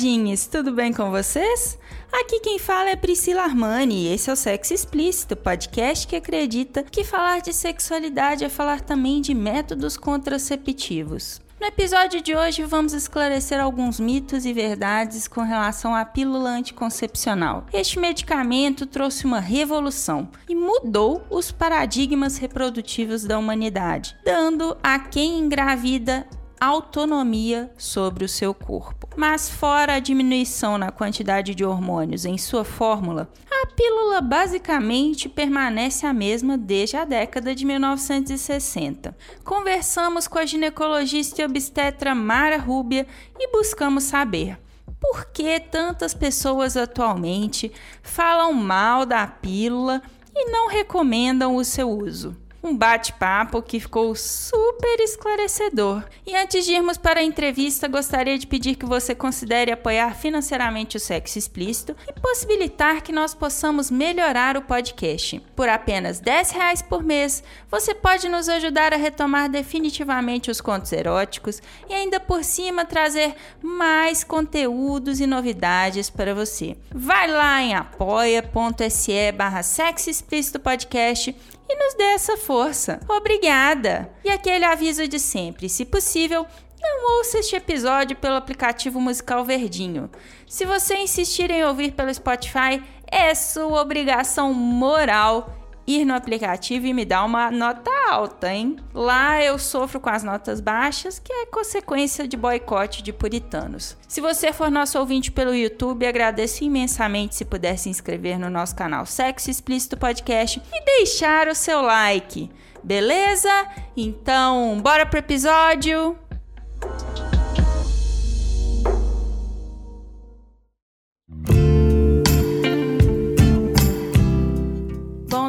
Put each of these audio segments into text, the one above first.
Namoradinhas, tudo bem com vocês? Aqui quem fala é Priscila Armani e esse é o Sexo Explícito, podcast que acredita que falar de sexualidade é falar também de métodos contraceptivos. No episódio de hoje vamos esclarecer alguns mitos e verdades com relação à pílula anticoncepcional. Este medicamento trouxe uma revolução e mudou os paradigmas reprodutivos da humanidade, dando a quem engravida autonomia sobre o seu corpo. Mas, fora a diminuição na quantidade de hormônios em sua fórmula, a pílula basicamente permanece a mesma desde a década de 1960. Conversamos com a ginecologista e obstetra Mara Rúbia e buscamos saber por que tantas pessoas atualmente falam mal da pílula e não recomendam o seu uso um bate-papo que ficou super esclarecedor. E antes de irmos para a entrevista, gostaria de pedir que você considere apoiar financeiramente o sexo explícito e possibilitar que nós possamos melhorar o podcast. Por apenas 10 reais por mês, você pode nos ajudar a retomar definitivamente os contos eróticos e ainda por cima trazer mais conteúdos e novidades para você. Vai lá em apoia.se barra sexo explícito podcast e nos dê essa força. Obrigada! E aquele aviso de sempre: se possível, não ouça este episódio pelo aplicativo musical Verdinho. Se você insistir em ouvir pelo Spotify, é sua obrigação moral ir no aplicativo e me dar uma nota alta, hein? Lá eu sofro com as notas baixas, que é consequência de boicote de puritanos. Se você for nosso ouvinte pelo YouTube, agradeço imensamente se puder se inscrever no nosso canal Sexo Explícito Podcast e deixar o seu like. Beleza? Então, bora pro episódio!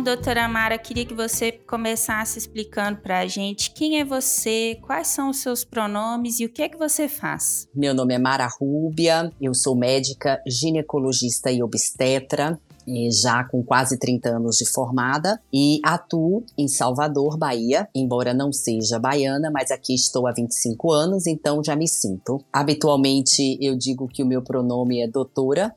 Doutora Mara, queria que você começasse explicando para a gente quem é você, quais são os seus pronomes e o que é que você faz. Meu nome é Mara Rúbia, eu sou médica, ginecologista e obstetra, já com quase 30 anos de formada e atuo em Salvador, Bahia, embora não seja baiana, mas aqui estou há 25 anos, então já me sinto. Habitualmente eu digo que o meu pronome é doutora,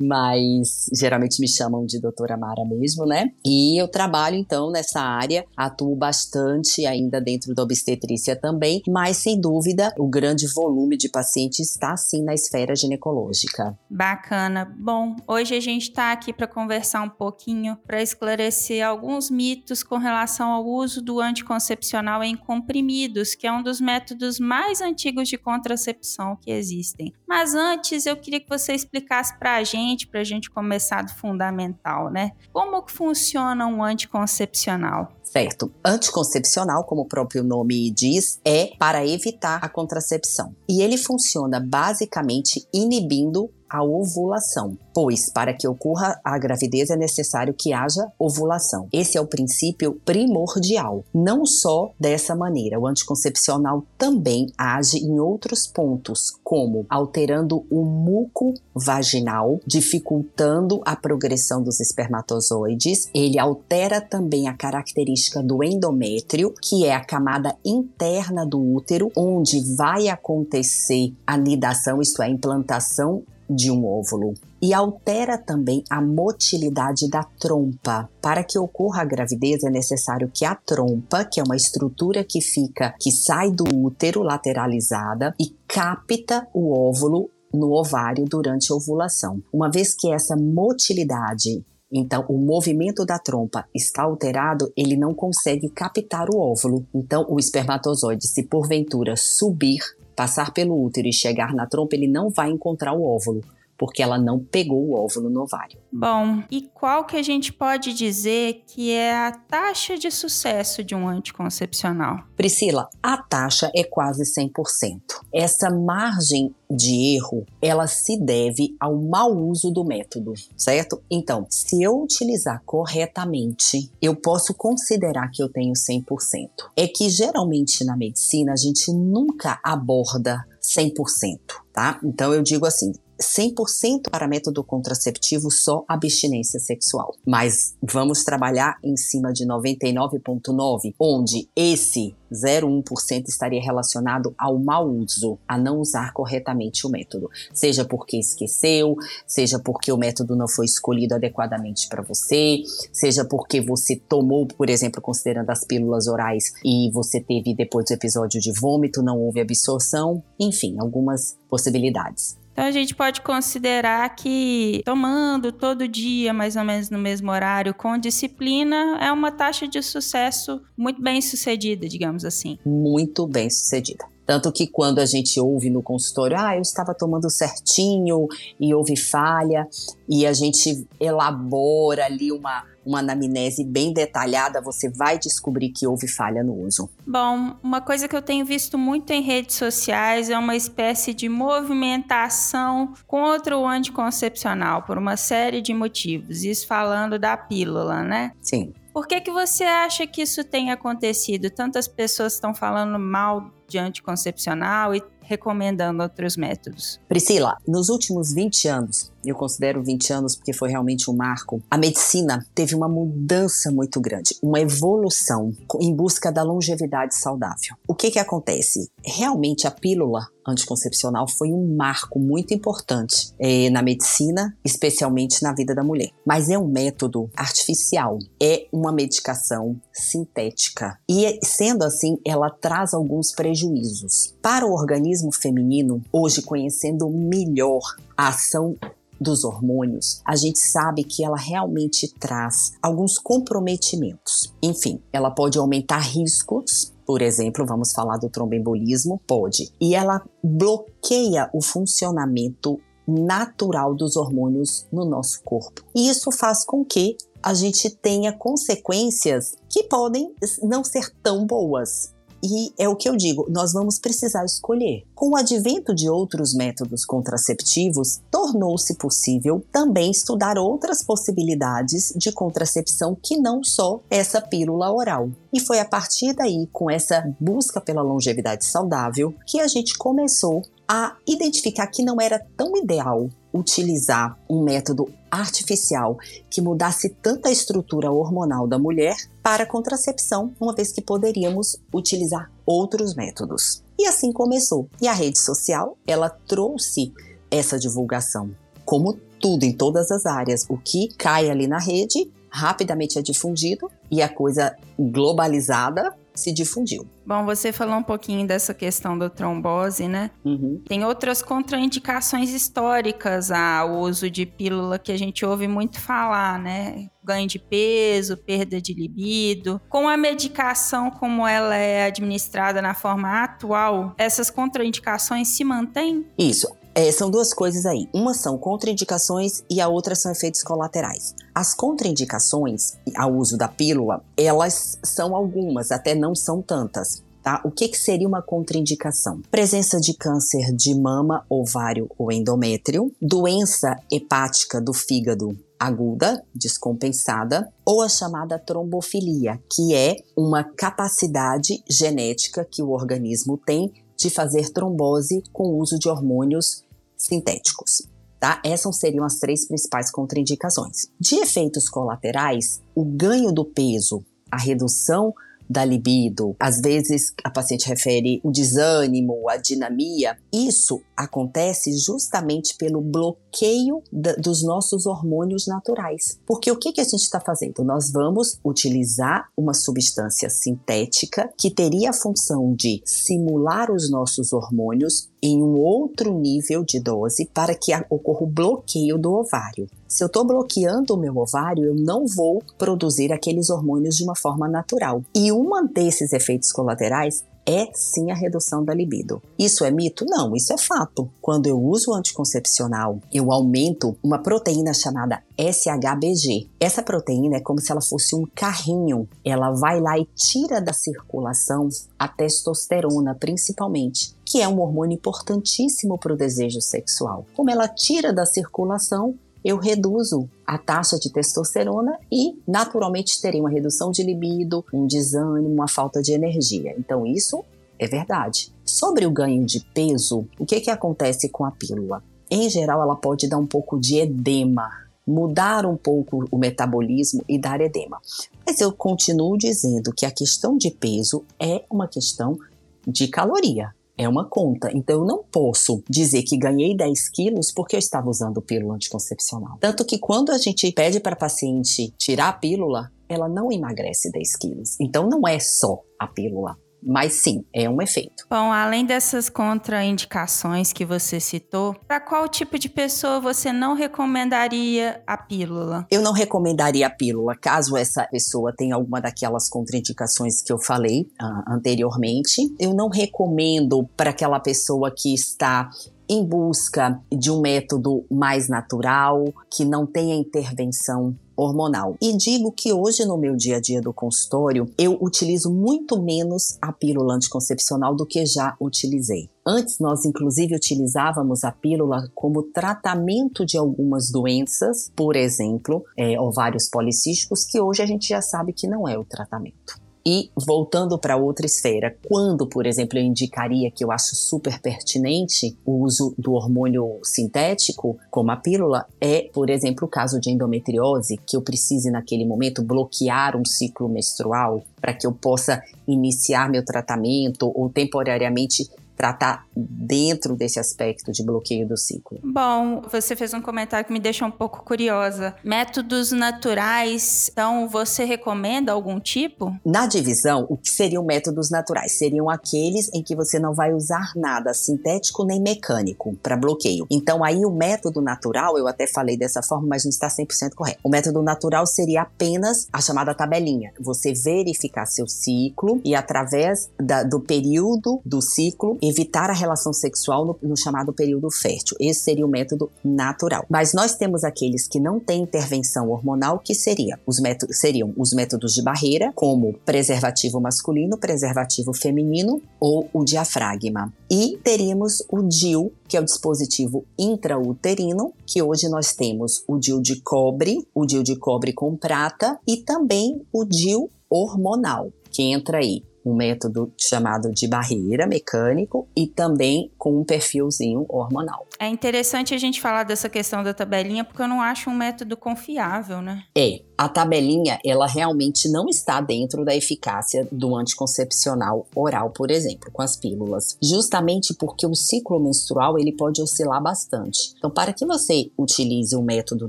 mas geralmente me chamam de doutora Mara mesmo, né? E eu trabalho então nessa área, atuo bastante ainda dentro da obstetrícia também, mas sem dúvida o grande volume de pacientes está sim na esfera ginecológica. Bacana. Bom, hoje a gente está aqui para conversar um pouquinho, para esclarecer alguns mitos com relação ao uso do anticoncepcional em comprimidos, que é um dos métodos mais antigos de contracepção que existem. Mas antes eu queria que você explicasse para a gente, para a gente começar do fundamental, né? Como que funciona um anticoncepcional? Certo. Anticoncepcional, como o próprio nome diz, é para evitar a contracepção. E ele funciona basicamente inibindo a ovulação, pois para que ocorra a gravidez é necessário que haja ovulação. Esse é o princípio primordial. Não só dessa maneira, o anticoncepcional também age em outros pontos, como alterando o muco vaginal, dificultando a progressão dos espermatozoides. Ele altera também a característica do endométrio, que é a camada interna do útero, onde vai acontecer a nidação, isto é, a implantação de um óvulo e altera também a motilidade da trompa. Para que ocorra a gravidez é necessário que a trompa, que é uma estrutura que fica, que sai do útero lateralizada e capta o óvulo no ovário durante a ovulação. Uma vez que essa motilidade então, o movimento da trompa está alterado, ele não consegue captar o óvulo. Então, o espermatozoide, se porventura subir, passar pelo útero e chegar na trompa, ele não vai encontrar o óvulo porque ela não pegou o óvulo no ovário. Bom, e qual que a gente pode dizer que é a taxa de sucesso de um anticoncepcional? Priscila, a taxa é quase 100%. Essa margem de erro, ela se deve ao mau uso do método, certo? Então, se eu utilizar corretamente, eu posso considerar que eu tenho 100%. É que geralmente na medicina a gente nunca aborda 100%, tá? Então eu digo assim, 100% para método contraceptivo só abstinência sexual. Mas vamos trabalhar em cima de 99,9%, onde esse 0,1% estaria relacionado ao mau uso, a não usar corretamente o método. Seja porque esqueceu, seja porque o método não foi escolhido adequadamente para você, seja porque você tomou, por exemplo, considerando as pílulas orais e você teve depois do episódio de vômito, não houve absorção, enfim, algumas possibilidades. Então a gente pode considerar que tomando todo dia, mais ou menos no mesmo horário, com disciplina, é uma taxa de sucesso muito bem sucedida, digamos assim. Muito bem sucedida. Tanto que quando a gente ouve no consultório, ah, eu estava tomando certinho e houve falha, e a gente elabora ali uma, uma anamnese bem detalhada, você vai descobrir que houve falha no uso. Bom, uma coisa que eu tenho visto muito em redes sociais é uma espécie de movimentação contra o anticoncepcional por uma série de motivos. Isso falando da pílula, né? Sim. Por que, que você acha que isso tem acontecido? Tantas pessoas estão falando mal de anticoncepcional e recomendando outros métodos. Priscila, nos últimos 20 anos, eu considero 20 anos porque foi realmente um marco, a medicina teve uma mudança muito grande, uma evolução em busca da longevidade saudável. O que que acontece? Realmente a pílula anticoncepcional foi um marco muito importante é, na medicina, especialmente na vida da mulher. Mas é um método artificial, é uma medicação sintética e sendo assim, ela traz alguns prejuízos para o organismo feminino. Hoje, conhecendo melhor a ação dos hormônios, a gente sabe que ela realmente traz alguns comprometimentos. Enfim, ela pode aumentar riscos por exemplo, vamos falar do tromboembolismo? Pode. E ela bloqueia o funcionamento natural dos hormônios no nosso corpo. E isso faz com que a gente tenha consequências que podem não ser tão boas. E é o que eu digo, nós vamos precisar escolher. Com o advento de outros métodos contraceptivos, tornou-se possível também estudar outras possibilidades de contracepção que não só essa pílula oral. E foi a partir daí, com essa busca pela longevidade saudável, que a gente começou a identificar que não era tão ideal utilizar um método artificial que mudasse tanta estrutura hormonal da mulher para contracepção, uma vez que poderíamos utilizar outros métodos. E assim começou. E a rede social, ela trouxe essa divulgação. Como tudo em todas as áreas, o que cai ali na rede rapidamente é difundido e a coisa globalizada se difundiu. Bom, você falou um pouquinho dessa questão da trombose, né? Uhum. Tem outras contraindicações históricas ao uso de pílula que a gente ouve muito falar, né? Ganho de peso, perda de libido. Com a medicação como ela é administrada na forma atual, essas contraindicações se mantêm? Isso. É, são duas coisas aí. Uma são contraindicações e a outra são efeitos colaterais. As contraindicações ao uso da pílula, elas são algumas, até não são tantas. Tá? O que, que seria uma contraindicação? Presença de câncer de mama, ovário ou endométrio, doença hepática do fígado aguda, descompensada, ou a chamada trombofilia, que é uma capacidade genética que o organismo tem de fazer trombose com o uso de hormônios sintéticos. Tá? Essas seriam as três principais contraindicações. De efeitos colaterais, o ganho do peso, a redução da libido, às vezes a paciente refere o desânimo, a dinamia. Isso acontece justamente pelo bloqueio dos nossos hormônios naturais. Porque o que, que a gente está fazendo? Nós vamos utilizar uma substância sintética que teria a função de simular os nossos hormônios em um outro nível de dose para que ocorra o bloqueio do ovário. Se eu estou bloqueando o meu ovário, eu não vou produzir aqueles hormônios de uma forma natural. E um desses efeitos colaterais é sim a redução da libido. Isso é mito? Não, isso é fato. Quando eu uso o anticoncepcional, eu aumento uma proteína chamada SHBG. Essa proteína é como se ela fosse um carrinho. Ela vai lá e tira da circulação a testosterona, principalmente, que é um hormônio importantíssimo para o desejo sexual. Como ela tira da circulação, eu reduzo a taxa de testosterona e naturalmente terei uma redução de libido, um desânimo, uma falta de energia. Então isso é verdade. Sobre o ganho de peso, o que, que acontece com a pílula? Em geral, ela pode dar um pouco de edema, mudar um pouco o metabolismo e dar edema. Mas eu continuo dizendo que a questão de peso é uma questão de caloria é uma conta. Então eu não posso dizer que ganhei 10 quilos porque eu estava usando pílula anticoncepcional. Tanto que quando a gente pede para a paciente tirar a pílula, ela não emagrece 10 quilos. Então não é só a pílula. Mas sim, é um efeito. Bom, além dessas contraindicações que você citou, para qual tipo de pessoa você não recomendaria a pílula? Eu não recomendaria a pílula caso essa pessoa tenha alguma daquelas contraindicações que eu falei uh, anteriormente. Eu não recomendo para aquela pessoa que está em busca de um método mais natural, que não tenha intervenção hormonal. E digo que hoje no meu dia a dia do consultório, eu utilizo muito menos a pílula anticoncepcional do que já utilizei. Antes, nós inclusive utilizávamos a pílula como tratamento de algumas doenças, por exemplo, é, ovários policísticos, que hoje a gente já sabe que não é o tratamento. E voltando para outra esfera, quando, por exemplo, eu indicaria que eu acho super pertinente o uso do hormônio sintético, como a pílula, é, por exemplo, o caso de endometriose, que eu precise naquele momento bloquear um ciclo menstrual para que eu possa iniciar meu tratamento ou temporariamente tratar dentro desse aspecto de bloqueio do ciclo. Bom, você fez um comentário que me deixa um pouco curiosa. Métodos naturais, então você recomenda algum tipo? Na divisão, o que seriam métodos naturais? Seriam aqueles em que você não vai usar nada sintético nem mecânico para bloqueio. Então aí o método natural, eu até falei dessa forma, mas não está 100% correto. O método natural seria apenas a chamada tabelinha. Você verificar seu ciclo e através da, do período do ciclo evitar a relação sexual no, no chamado período fértil. Esse seria o método natural. Mas nós temos aqueles que não têm intervenção hormonal, que seria os métodos, seriam os métodos de barreira, como preservativo masculino, preservativo feminino ou o diafragma. E teríamos o DIU, que é o dispositivo intrauterino, que hoje nós temos o DIU de cobre, o DIU de cobre com prata e também o DIU hormonal, que entra aí um método chamado de barreira mecânico e também com um perfilzinho hormonal. É interessante a gente falar dessa questão da tabelinha porque eu não acho um método confiável, né? É, a tabelinha ela realmente não está dentro da eficácia do anticoncepcional oral, por exemplo, com as pílulas, justamente porque o ciclo menstrual ele pode oscilar bastante. Então, para que você utilize um método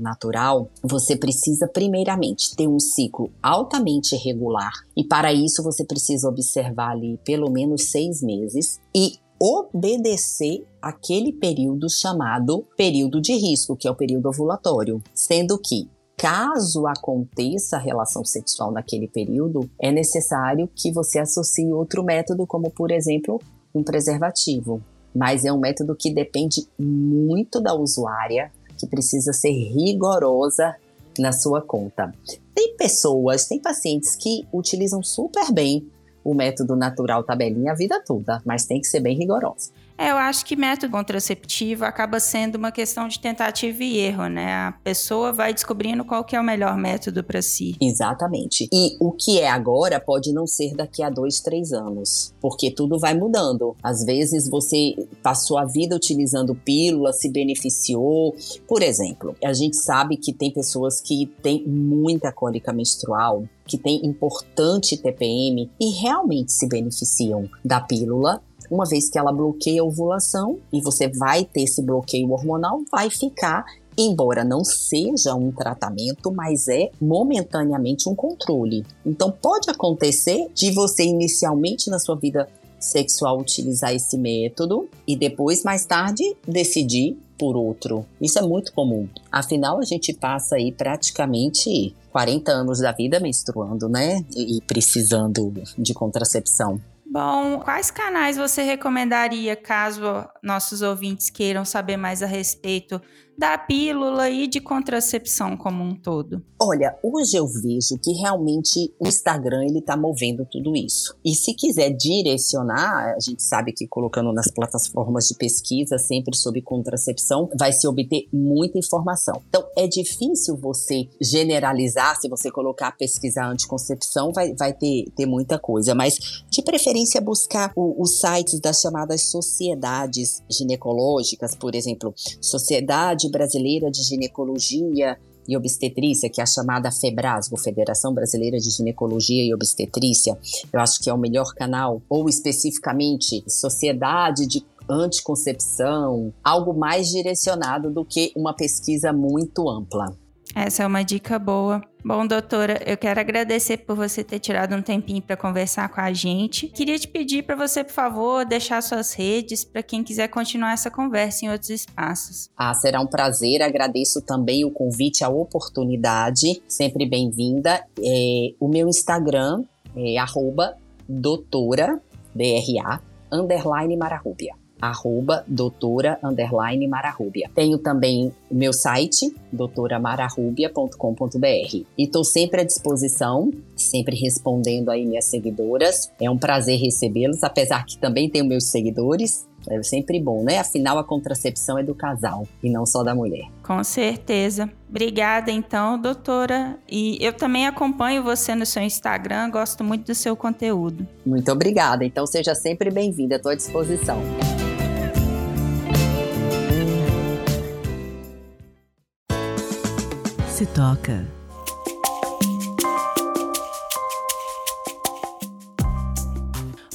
natural, você precisa primeiramente ter um ciclo altamente irregular e para isso você precisa observar ali pelo menos seis meses e obedecer aquele período chamado período de risco, que é o período ovulatório, sendo que caso aconteça a relação sexual naquele período, é necessário que você associe outro método, como por exemplo, um preservativo. Mas é um método que depende muito da usuária, que precisa ser rigorosa na sua conta. Tem pessoas, tem pacientes que utilizam super bem o método natural tabelinha a vida toda, mas tem que ser bem rigorosa. É, eu acho que método contraceptivo acaba sendo uma questão de tentativa e erro, né? A pessoa vai descobrindo qual que é o melhor método para si. Exatamente. E o que é agora pode não ser daqui a dois, três anos, porque tudo vai mudando. Às vezes você passou a vida utilizando pílula, se beneficiou. Por exemplo, a gente sabe que tem pessoas que têm muita cólica menstrual, que têm importante TPM e realmente se beneficiam da pílula uma vez que ela bloqueia a ovulação e você vai ter esse bloqueio hormonal, vai ficar embora não seja um tratamento, mas é momentaneamente um controle. Então pode acontecer de você inicialmente na sua vida sexual utilizar esse método e depois mais tarde decidir por outro. Isso é muito comum. Afinal, a gente passa aí praticamente 40 anos da vida menstruando, né? E precisando de contracepção. Bom, quais canais você recomendaria caso nossos ouvintes queiram saber mais a respeito da pílula e de contracepção como um todo? Olha, hoje eu vejo que realmente o Instagram ele tá movendo tudo isso. E se quiser direcionar, a gente sabe que colocando nas plataformas de pesquisa sempre sobre contracepção, vai se obter muita informação. Então é difícil você generalizar, se você colocar pesquisar anticoncepção, vai, vai ter, ter muita coisa, mas de preferência buscar os sites das chamadas sociedades ginecológicas, por exemplo, Sociedade Sociedade Brasileira de Ginecologia e Obstetrícia, que é a chamada FEBRASGO, Federação Brasileira de Ginecologia e Obstetrícia, eu acho que é o melhor canal, ou especificamente Sociedade de Anticoncepção, algo mais direcionado do que uma pesquisa muito ampla. Essa é uma dica boa. Bom, doutora, eu quero agradecer por você ter tirado um tempinho para conversar com a gente. Queria te pedir para você, por favor, deixar suas redes para quem quiser continuar essa conversa em outros espaços. Ah, será um prazer. Agradeço também o convite, a oportunidade. Sempre bem-vinda. É, o meu Instagram é doutora, D-R-A, underline arroba doutora underline mararrubia. Tenho também o meu site, doutoramararrubia.com.br. E estou sempre à disposição, sempre respondendo aí minhas seguidoras. É um prazer recebê-los, apesar que também tenho meus seguidores. É sempre bom, né? Afinal, a contracepção é do casal e não só da mulher. Com certeza. Obrigada, então, doutora. E eu também acompanho você no seu Instagram, gosto muito do seu conteúdo. Muito obrigada. Então, seja sempre bem-vinda, estou à disposição. Se toca.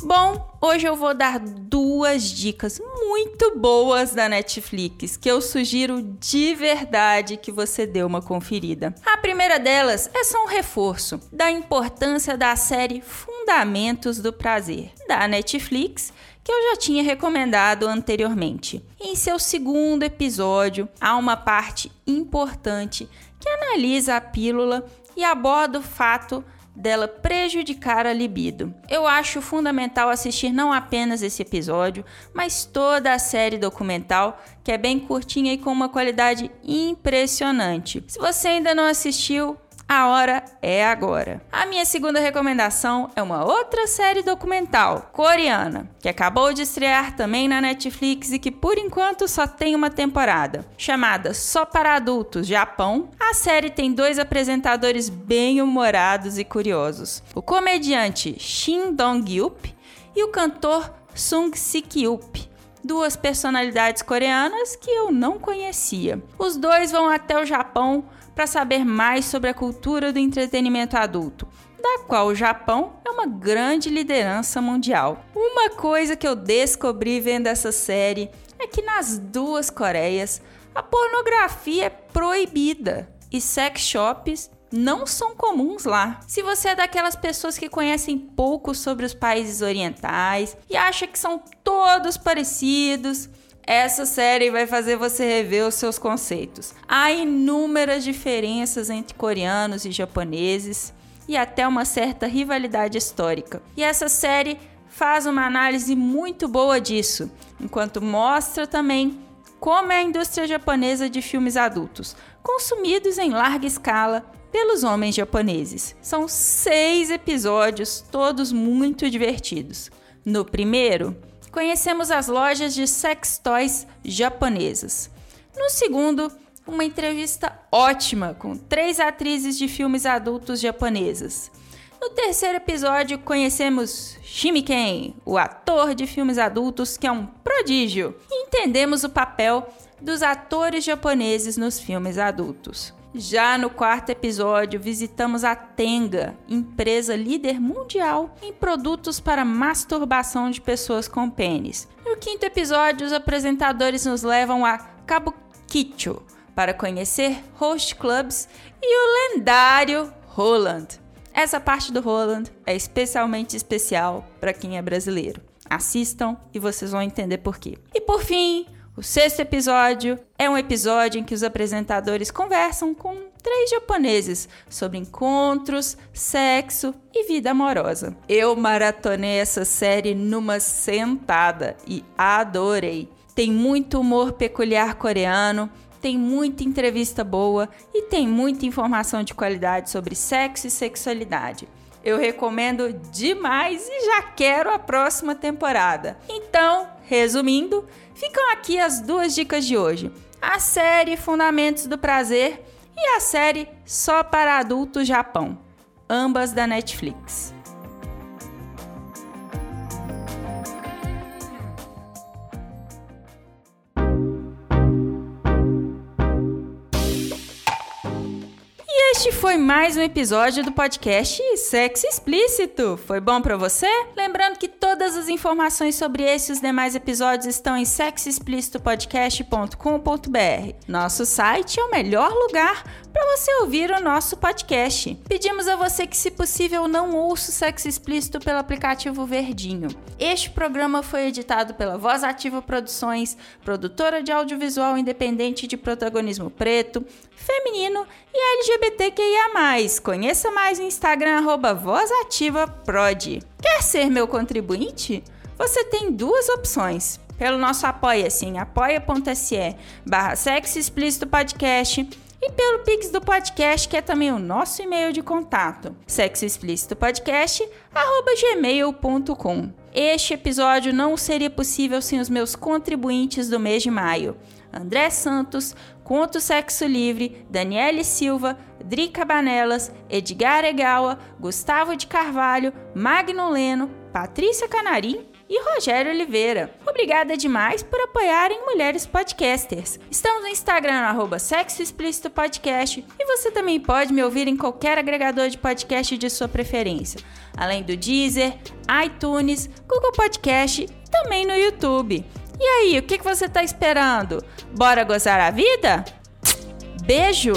Bom, hoje eu vou dar duas dicas muito boas da Netflix que eu sugiro de verdade que você dê uma conferida. A primeira delas é só um reforço da importância da série Fundamentos do Prazer, da Netflix, que eu já tinha recomendado anteriormente. Em seu segundo episódio, há uma parte importante que analisa a pílula e aborda o fato dela prejudicar a libido. Eu acho fundamental assistir não apenas esse episódio, mas toda a série documental, que é bem curtinha e com uma qualidade impressionante. Se você ainda não assistiu, a hora é agora. A minha segunda recomendação é uma outra série documental coreana, que acabou de estrear também na Netflix e que por enquanto só tem uma temporada, chamada Só para Adultos Japão. A série tem dois apresentadores bem humorados e curiosos: o comediante Shin Dong-yup e o cantor Sung Si-kyup duas personalidades coreanas que eu não conhecia. Os dois vão até o Japão para saber mais sobre a cultura do entretenimento adulto, da qual o Japão é uma grande liderança mundial. Uma coisa que eu descobri vendo essa série é que nas duas Coreias a pornografia é proibida e sex shops não são comuns lá. Se você é daquelas pessoas que conhecem pouco sobre os países orientais e acha que são todos parecidos, essa série vai fazer você rever os seus conceitos. Há inúmeras diferenças entre coreanos e japoneses e até uma certa rivalidade histórica. E essa série faz uma análise muito boa disso, enquanto mostra também como é a indústria japonesa de filmes adultos, consumidos em larga escala pelos homens japoneses. São seis episódios, todos muito divertidos. No primeiro, conhecemos as lojas de sex toys japonesas. No segundo, uma entrevista ótima com três atrizes de filmes adultos japonesas. No terceiro episódio, conhecemos Shimiken, o ator de filmes adultos que é um prodígio, e entendemos o papel dos atores japoneses nos filmes adultos. Já no quarto episódio, visitamos a Tenga, empresa líder mundial em produtos para masturbação de pessoas com pênis. No quinto episódio, os apresentadores nos levam a Kabukicho para conhecer host clubs e o lendário Roland. Essa parte do Roland é especialmente especial para quem é brasileiro. Assistam e vocês vão entender por quê. E por fim, o sexto episódio é um episódio em que os apresentadores conversam com três japoneses sobre encontros, sexo e vida amorosa. Eu maratonei essa série numa sentada e adorei. Tem muito humor peculiar coreano, tem muita entrevista boa e tem muita informação de qualidade sobre sexo e sexualidade. Eu recomendo demais e já quero a próxima temporada. Então, resumindo, ficam aqui as duas dicas de hoje: a série Fundamentos do Prazer e a série Só para Adultos Japão, ambas da Netflix. Este foi mais um episódio do podcast Sexo Explícito. Foi bom para você? Lembrando que todas as informações sobre esse e os demais episódios estão em sexoexplicitopodcast.com.br. Nosso site é o melhor lugar para você ouvir o nosso podcast. Pedimos a você que, se possível, não ouça o Sexo Explícito pelo aplicativo Verdinho. Este programa foi editado pela Voz Ativa Produções, produtora de audiovisual independente de protagonismo preto, feminino e LGBTQIA+. Conheça mais no Instagram, VozAtivaProd. Quer ser meu contribuinte? Você tem duas opções. Pelo nosso apoia-se em apoia.se barra Sexo Explícito Podcast e pelo Pix do podcast, que é também o nosso e-mail de contato, sexoexplicitopodcast@gmail.com. Este episódio não seria possível sem os meus contribuintes do mês de maio. André Santos, Conto Sexo Livre, Daniele Silva, Drica Banelas, Edgar Egawa, Gustavo de Carvalho, Magno Leno, Patrícia Canarim e Rogério Oliveira. Obrigada demais por apoiarem Mulheres Podcasters. Estamos no Instagram, arroba Sexo Explícito Podcast, e você também pode me ouvir em qualquer agregador de podcast de sua preferência, além do Deezer, iTunes, Google Podcast e também no YouTube. E aí, o que você está esperando? Bora gozar a vida? Beijo!